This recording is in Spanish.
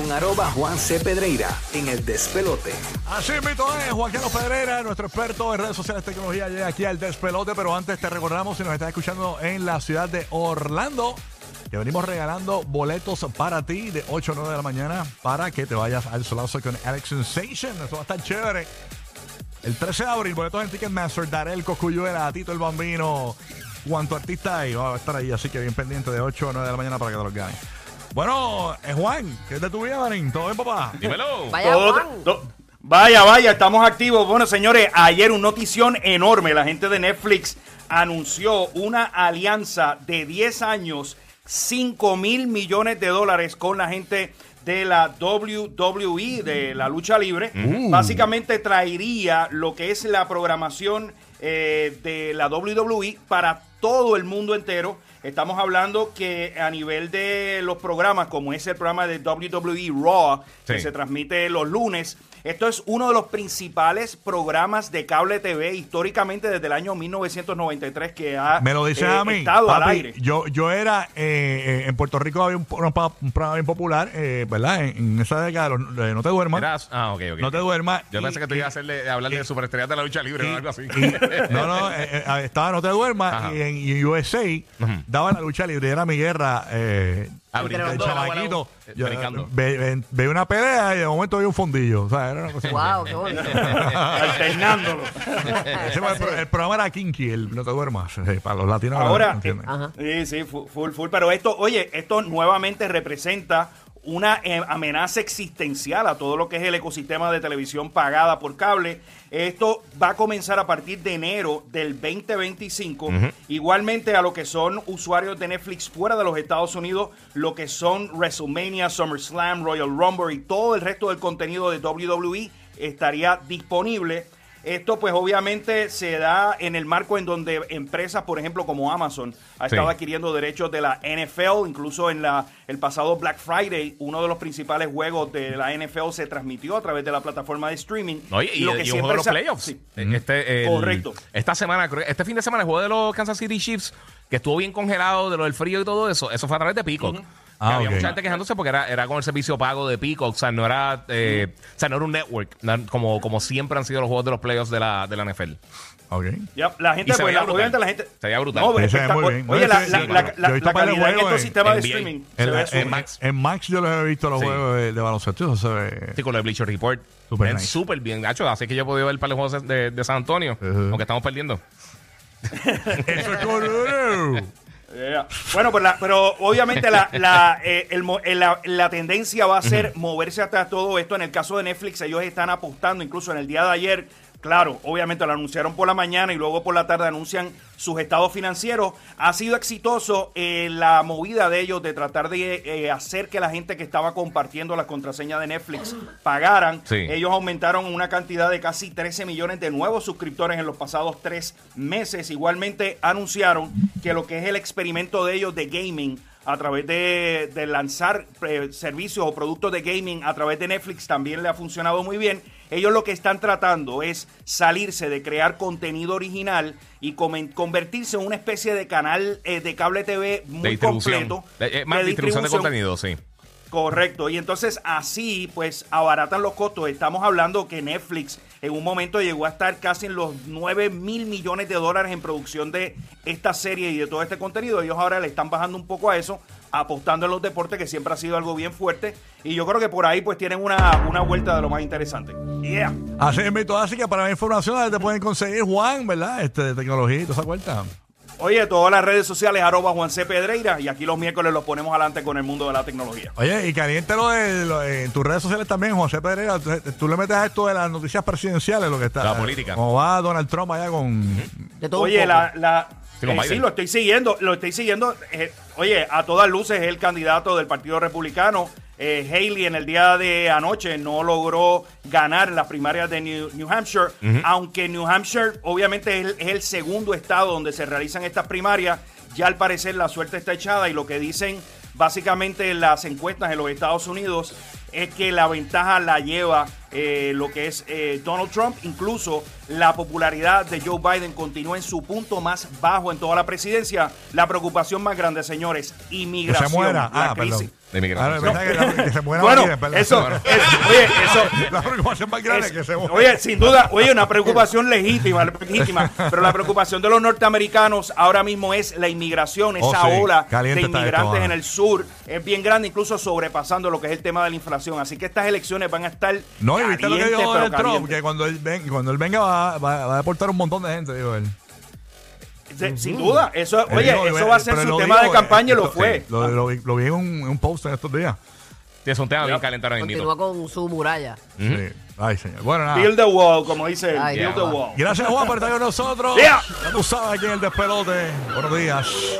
con arroba Juan C. Pedreira en el despelote. Así invito es Juan Carlos Pedrera, nuestro experto en redes sociales tecnología, llega aquí al despelote, pero antes te recordamos si nos estás escuchando en la ciudad de Orlando, que venimos regalando boletos para ti de 8 a 9 de la mañana para que te vayas al solazo con Alex Sensation. Eso va a estar chévere. El 13 de abril, boletos en Ticketmaster, Darel Coscuyuela, Tito el Bambino, cuánto artista hay, va a estar ahí, así que bien pendiente de 8 a 9 de la mañana para que te los ganes. Bueno, eh, Juan, ¿qué es de tu vida, Marín? ¿Todo bien, papá? Dímelo. Vaya Todo- Juan. to- vaya, vaya, estamos activos. Bueno, señores, ayer una notición enorme. La gente de Netflix anunció una alianza de 10 años, 5 mil millones de dólares con la gente de la WWE, de la lucha libre. Básicamente traería lo que es la programación eh, de la WWE para todo el mundo entero. Estamos hablando que a nivel de los programas, como es el programa de WWE Raw, que se transmite los lunes, esto es uno de los principales programas de cable TV históricamente desde el año 1993 que ha Me lo dices eh, a mí. estado al aire. Yo, yo era, eh, eh, en Puerto Rico había un, un pa- un programa bien popular, eh, ¿verdad? En, en esa década, los- de No te duermas. Eras- ah. No te duermas. Yo y- pensé que tú ibas a hacerle, hablar de superestrellas de la lucha libre y- o algo así. y- no, no, eh, eh, estaba No te duermas Ajá. y en y USA daba la lucha libre, era mi guerra. Eh, Ah, de brincando, chamaquito. eh, Yo, brincando. ve- ve- veía una pelea y de momento veía un fondillo. O sea, era una cosa. Wow, qué bonito. Alternándolo. Ese fue el, pro- el programa era Kinky, el No te duermas. eh, para los latinos. Ahora, ¿entiendes? Ajá. Sí, sí, fu- full, full. Pero esto, oye, esto nuevamente representa una eh, amenaza existencial a todo lo que es el ecosistema de televisión pagada por cable. Esto va a comenzar a partir de enero del 2025. Igualmente a lo que son usuarios de Netflix fuera de los Estados Unidos, lo que son WrestleMania, SummerSlam, Royal Rumble y todo el resto del contenido de WWE estaría disponible. Esto pues obviamente se da en el marco en donde empresas, por ejemplo, como Amazon, ha Sí. estado adquiriendo derechos de la NFL, incluso en la, el pasado Black Friday, uno de los principales juegos de la NFL se transmitió a través de la plataforma de streaming. Oye, y, lo y que un juego de los playoffs. sí. Este, el- Correcto. Esta semana, creo- este fin de semana, el juego de los Kansas City Chiefs, que estuvo bien congelado de lo del frío y todo eso, eso fue a través de Peacock. Que Ah, había ok. mucha gente quejándose porque era, era con el servicio pago de Peacock, o sea, no era, eh, o sea, no era un network, no- como, como siempre han sido los juegos de los playoffs de la, de la NFL. Ok. Ya, la gente, se pues, la- obviamente la gente... Se veía brutal. No, Se ve muy bien. Oye, la, sí, la, la, la- calidad en estos sistemas de streaming se En, súper en- Max. en Max yo los he visto los Sí. juegos de, de baloncesto. Eso se ve. Sí, con el Bleacher Report. Super Ven nice. súper bien. Nacho, así que yo he podido ver para los juegos de, de San Antonio, aunque estamos perdiendo. Eso es correcto. Yeah. Bueno, pues la- pero obviamente la, la, eh, el mo- eh, la, la tendencia va a ser moverse hasta todo esto. En el caso de Netflix, ellos están apostando, incluso en el día de ayer, claro, obviamente lo anunciaron por la mañana y luego por la tarde anuncian sus estados financieros. Ha sido exitoso eh, la movida de ellos de tratar de eh, hacer que la gente que estaba compartiendo la contraseña de Netflix pagaran. Sí. Ellos aumentaron una cantidad de casi 13 millones de nuevos suscriptores en los pasados tres meses. Igualmente anunciaron que lo que es el experimento de ellos de gaming a través de, de lanzar eh, servicios o productos de gaming a través de Netflix también le ha funcionado muy bien. Ellos lo que están tratando es salirse de crear contenido original y convertirse en una especie de canal eh, de cable TV De muy distribución. completo. De- eh, más de distribución de contenido, sí. Correcto, y entonces así pues abaratan los costos. Estamos hablando que Netflix en un momento llegó a estar casi en los 9 mil millones de dólares en producción de esta serie y de todo este contenido. Ellos ahora le están bajando un poco a eso, apostando en los deportes, que siempre ha sido algo bien fuerte. Y yo creo que por ahí pues tienen una, una vuelta de lo más interesante. Yeah. Así es. Así que para más información te pueden conseguir Juan, ¿verdad? Este, de tecnología y toda esa vuelta. Oye, todas las redes sociales, arroba Juan C. Pedreira, y aquí los miércoles los ponemos adelante con el mundo de la tecnología. Oye, y caliente lo de, lo- en tus redes sociales también, José Pereira. Tú, tú le metes a esto de las noticias presidenciales, lo que está. La política. Como va Donald Trump allá con. De todo Oye, la, la- Sí, eh, sí, lo estoy siguiendo, lo estoy siguiendo. eh, oye, a todas luces es el candidato del Partido Republicano. Eh, Haley en el día de anoche no logró ganar las primarias de New, New Hampshire, aunque New Hampshire obviamente es el, es el segundo estado donde se realizan estas primarias. Ya al parecer la suerte está echada y lo que dicen básicamente las encuestas en los Estados Unidos es que la ventaja la lleva eh, lo que es eh, Donald Trump. Incluso la popularidad de Joe Biden continúa en su punto más bajo en toda la presidencia. La preocupación más grande, señores, Que inmigración. se muera. la Ah, crisis. perdón. De. Ah, que, que se muera Bueno, perdón. eso, oye, eso, La preocupación más grande es- que se muera. Oye, sin duda, oye, una preocupación legítima, legítima, pero la preocupación de los norteamericanos ahora mismo es la inmigración, Oh, esa sí, ola de inmigrantes esto, en el sur es bien grande, incluso sobrepasando lo que es el tema de la inflación. Así que estas elecciones van a estar No, y viste lo que dijo Trump, que cuando él, ven- cuando él venga va, va- va a deportar un montón de gente, dijo él. Sin duda, eso, oye, dijo, eso eh, va a ser su lo tema dijo, de campaña y eh, lo fue. Lo, lo vi- lo vi en un, en un post en estos días. Sí, es un tema bien caliente ahora Continúa con su muralla. Sí. Ay, señor. Bueno, nada. Build the wall, como dice Ay, build the ya. wall. Gracias, Juan, por estar con nosotros. Yeah. Ya tú sabes aquí en el despelote. Buenos días.